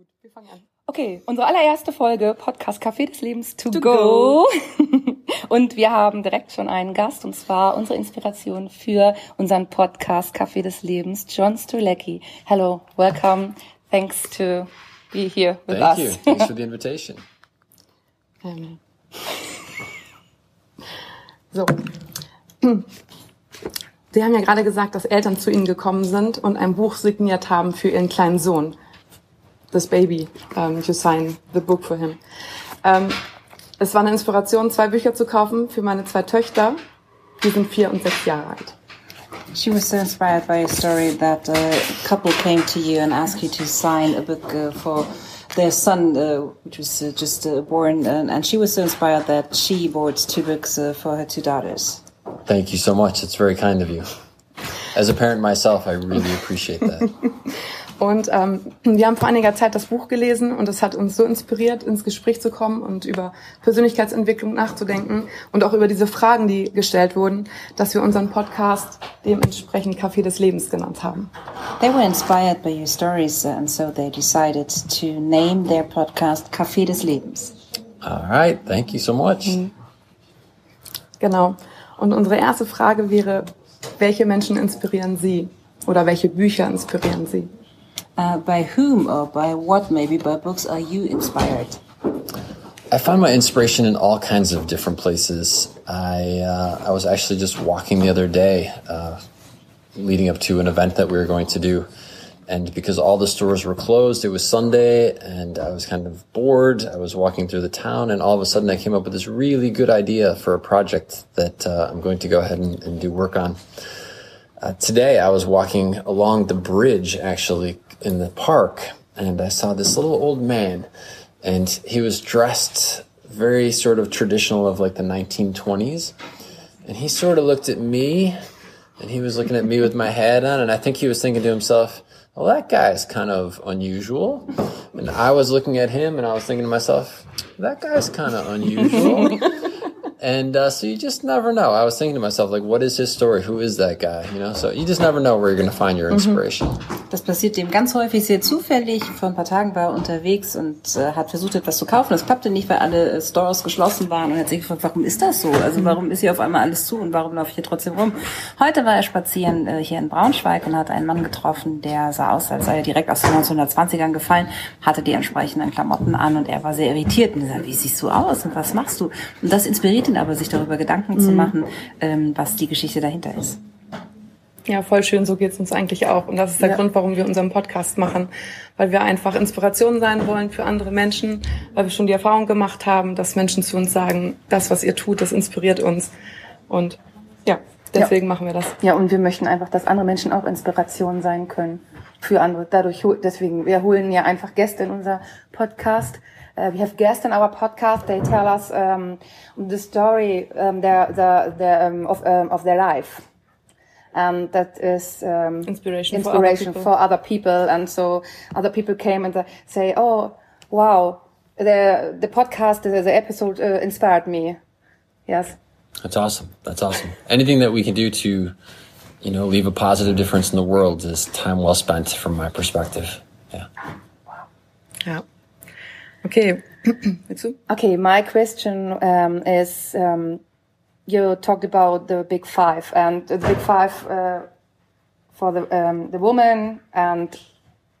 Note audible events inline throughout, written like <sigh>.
Gut, wir fangen an. Okay, unsere allererste Folge Podcast Café des Lebens to, To go. <laughs> und wir haben direkt schon einen Gast und zwar unsere Inspiration für unseren Podcast Café des Lebens, John Strulecki. Hello, welcome. Thanks to be here with Thank us. you. Thanks for the <laughs> invitation. Ähm. <laughs> So. Sie haben ja gerade gesagt, dass Eltern zu Ihnen gekommen sind und ein Buch signiert haben für Ihren kleinen Sohn. This baby, um, to sign the book for him. Ähm, es war eine Inspiration, zwei Bücher zu kaufen für meine zwei Töchter. Die sind vier und sechs Jahre alt. She was so inspired by a story that a couple came to you and asked you to sign a book uh, for their son, uh, which was uh, just uh, born, and, and she was so inspired that she bought two books uh, for her two daughters. Thank you so much. It's very kind of you. As a parent myself, I really <laughs> appreciate that. Und ähm, wir haben vor einiger Zeit das Buch gelesen und es hat uns so inspiriert, ins Gespräch zu kommen und über Persönlichkeitsentwicklung nachzudenken und auch über diese Fragen, die gestellt wurden, dass wir unseren Podcast dementsprechend Café des Lebens genannt haben. They were inspired by your stories, uh, and so they decided to name their podcast Café des Lebens. All right. Thank you so much. Genau. Und unsere erste Frage wäre, welche Menschen inspirieren Sie oder welche Bücher inspirieren Sie? Uh, by whom or by what, maybe by books, are you inspired? I find my inspiration in all kinds of different places. I uh, I was actually just walking the other day, uh, leading up to an event that we were going to do, and because all the stores were closed, it was Sunday, and I was kind of bored. I was walking through the town, and all of a sudden, I came up with this really good idea for a project that uh, I'm going to go ahead and, and do work on. Uh, today, I was walking along the bridge, actually in the park, and I saw this little old man, and he was dressed very sort of traditional of like the 1920s, and he sort of looked at me, and he was looking at me with my hat on, and I think he was thinking to himself, "Well, that guy's kind of unusual," and I was looking at him, and I was thinking to myself, "That guy's kind of unusual." <laughs> And uh, so you just never know. I was thinking to myself, like, what is his story? Who is that guy? You know, so you just never know where you're going to find your inspiration. Das passiert dem ganz häufig sehr zufällig. Vor ein paar Tagen war er unterwegs und äh, hat versucht, etwas zu kaufen. Das klappte nicht, weil alle äh, Stores geschlossen waren und er hat sich gefragt, warum ist das so? Also warum ist hier auf einmal alles zu und warum laufe ich hier trotzdem rum? Heute war er spazieren äh, hier in Braunschweig und hat einen Mann getroffen, der sah aus, als sei er direkt aus den 1920ern gefallen, hatte die entsprechenden Klamotten an und er war sehr irritiert und er sagte, wie siehst du aus und was machst du? Und das inspiriert ihn aber, sich darüber Gedanken zu machen, ähm, was die Geschichte dahinter ist. Ja, voll schön, so geht's uns eigentlich auch. Und das ist der Ja. Grund, warum wir unseren Podcast machen. Weil wir einfach Inspiration sein wollen für andere Menschen, weil wir schon die Erfahrung gemacht haben, dass Menschen zu uns sagen, das, was ihr tut, das inspiriert uns. Und ja, deswegen machen wir das. Ja, und wir möchten einfach, dass andere Menschen auch Inspiration sein können für andere. Dadurch, deswegen, wir holen ja einfach Gäste in unser Podcast. Uh, we have guests in our podcast. They tell us um, the story um, their, the, the, um, of, um, of their life. Um, that is um, Inspiration for other people. for other people. And so other people came and uh, say, "Oh, wow, the the podcast, the, the episode uh, inspired me." Yes. That's awesome. That's awesome. Anything that we can do to, you know, leave a positive difference in the world is time well spent from my perspective. Yeah. Wow. Yeah. Okay. <clears throat> Willst du? Okay, my question um, is um, you talked about the big five and the big five uh, for the um, the woman and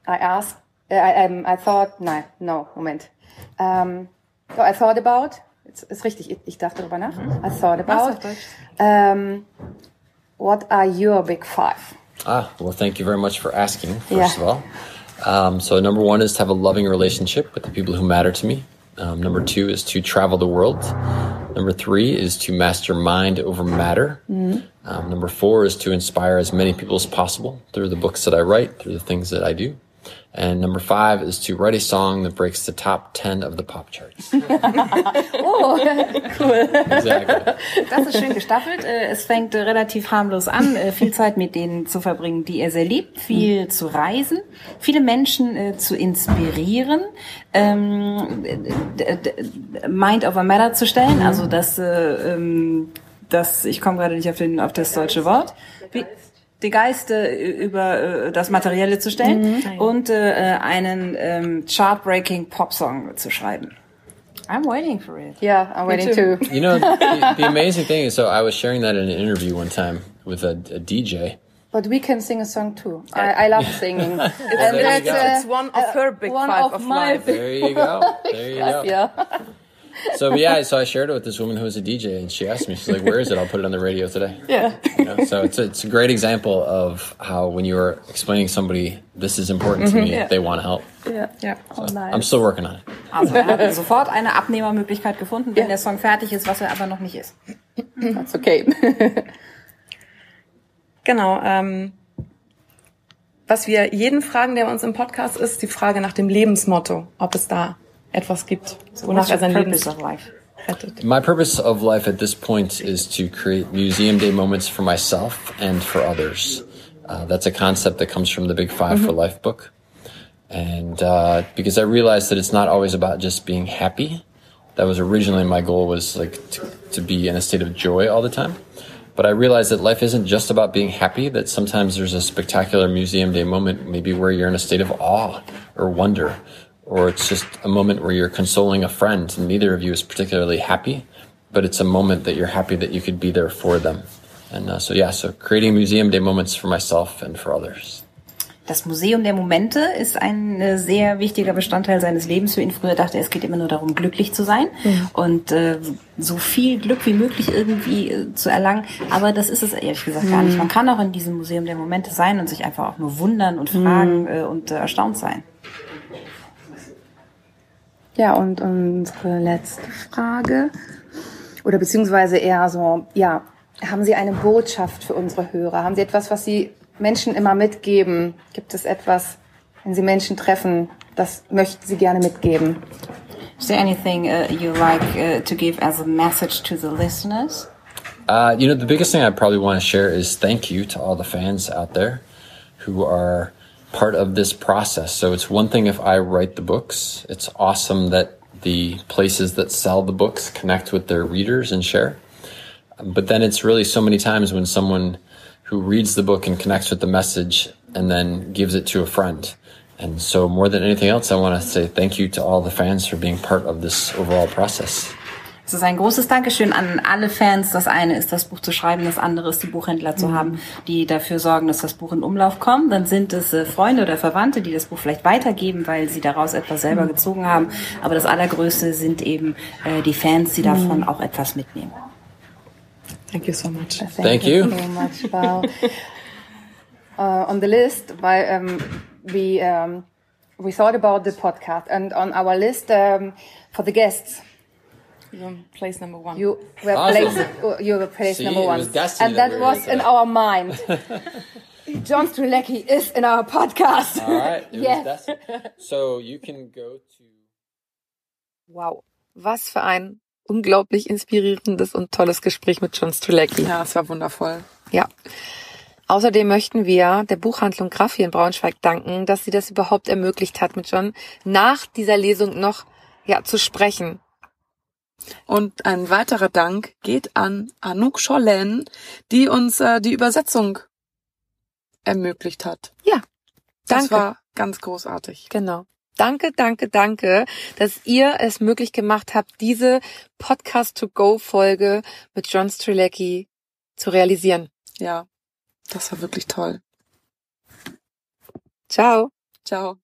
I asked I um, I thought no no Moment um, so I thought about ist, ist richtig ich, ich dachte darüber nach I thought about um, what are your big five Ah, well, thank you very much for asking, first Yeah. of all. Um, so, number one is to have a loving relationship with the people who matter to me. Um, number two is to travel the world. Number three is to master mind over matter. Um, number four is to inspire as many people as possible through the books that I write, through the things that I do. And number five is to write a song that breaks the top 10 of the pop charts. <laughs> oh cool Exactly. Das ist schön gestaffelt. Äh, Es fängt äh, relativ harmlos an, äh, viel Zeit mit denen zu verbringen, die er sehr liebt, viel zu reisen, viele Menschen zu inspirieren, ähm, Mind over Matter zu stellen, also das, äh, ähm, das ich komme gerade nicht auf, den, auf das deutsche Wort. Wie, die Geiste über äh, das Materielle zu stellen Mhm. und äh, einen ähm, chart-breaking Pop-Song zu schreiben. I'm waiting for it. Yeah, I'm waiting too. to. You know, <laughs> the, the amazing thing is, so I was sharing that in an interview one time with a, a DJ. But we can sing a song too. I, I love singing. <laughs> and there you go. It's one of her big one five of of my life. big- There you go. There you <laughs> go. Yeah. So yeah, so I shared it with this woman who was a DJ, and she asked me, she's like, "Where is it? I'll put it on the radio today." Yeah. You know, so it's a, it's a great example of how when you are explaining somebody this is important to me, Yeah. they want to help. Yeah. Ja. Oh, nice. I'm still working on it. Also er hat sofort eine Abnehmermöglichkeit gefunden, wenn der Song fertig ist, was er aber noch nicht ist. That's okay. <laughs> Genau. Ähm, was wir jeden fragen, der bei uns im Podcast ist, die Frage nach dem Lebensmotto, ob es da etwas gibt, wonach What's er sein Leben purpose of life? rettet. My purpose of life at this point is to create museum day moments for myself and for others. Uh, that's a concept that comes from the Big 5 for Life book. And uh, because I realized that it's not always about just being happy. That was originally my goal was like to, to be in a state of joy all the time. But I realized that life isn't just about being happy, that sometimes there's a spectacular museum day moment, maybe where you're in a state of awe or wonder, or it's just a moment where you're consoling a friend and neither of you is particularly happy, but it's a moment that you're happy that you could be there for them. And uh, so, yeah, so creating museum day moments for myself and for others. Das Museum der Momente ist ein äh, sehr wichtiger Bestandteil seines Lebens für ihn. Früher dachte er, es geht immer nur darum, glücklich zu sein und äh, so viel Glück wie möglich irgendwie äh, zu erlangen. Aber das ist es ehrlich gesagt gar nicht. Man kann auch in diesem Museum der Momente sein und sich einfach auch nur wundern und fragen äh, und äh, erstaunt sein. Ja, und unsere letzte Frage, oder beziehungsweise eher so, ja, haben Sie eine Botschaft für unsere Hörer? Haben Sie etwas, was Sie Menschen immer mitgeben? Gibt es etwas, wenn Sie Menschen treffen, das möchten Sie gerne mitgeben? Is there anything uh, you like uh, to give as a message to the listeners? Uh, you know, the biggest thing I probably want to share is thank you to all the fans out there who are part of this process. So it's one thing if I write the books, it's awesome that the places that sell the books connect with their readers and share. But then it's really so many times when someone who reads the book and connects with the message and then gives it to a friend. And so more than anything else, I want to say thank you to all the fans for being part of this overall process. Es ist ein großes Dankeschön an alle Fans. Das eine ist, das Buch zu schreiben, das andere ist, die Buchhändler zu haben, die dafür sorgen, dass das Buch in Umlauf kommt. Dann sind es äh, Freunde oder Verwandte, die das Buch vielleicht weitergeben, weil sie daraus etwas selber gezogen haben. Aber das Allergrößte sind eben äh, die Fans, die davon auch etwas mitnehmen. Thank you so much. Thank you. so much. <laughs> Wow. uh, on the list, by, um, we um, we thought about the podcast, and on our list um, for the guests, Um, Place number one. you were Awesome. place you were place See, number one, and that that was in our mind. <laughs> John Strilecki is in our podcast. All right. Yes. so you can go to. Wow, was für ein unglaublich inspirierendes und tolles Gespräch mit John Strelacki. Ja, es war wundervoll. Ja. Außerdem möchten wir der Buchhandlung Graffi in Braunschweig danken, dass sie das überhaupt ermöglicht hat, mit John nach dieser Lesung noch ja zu sprechen. Und ein weiterer Dank geht an Anouk Schollen, die uns äh, die Übersetzung ermöglicht hat. Ja. Das Danke. war ganz großartig. Genau. Danke, danke, danke, dass ihr es möglich gemacht habt, diese Podcast-to-Go-Folge mit John Strelacki zu realisieren. Ja, das war wirklich toll. Ciao. Ciao.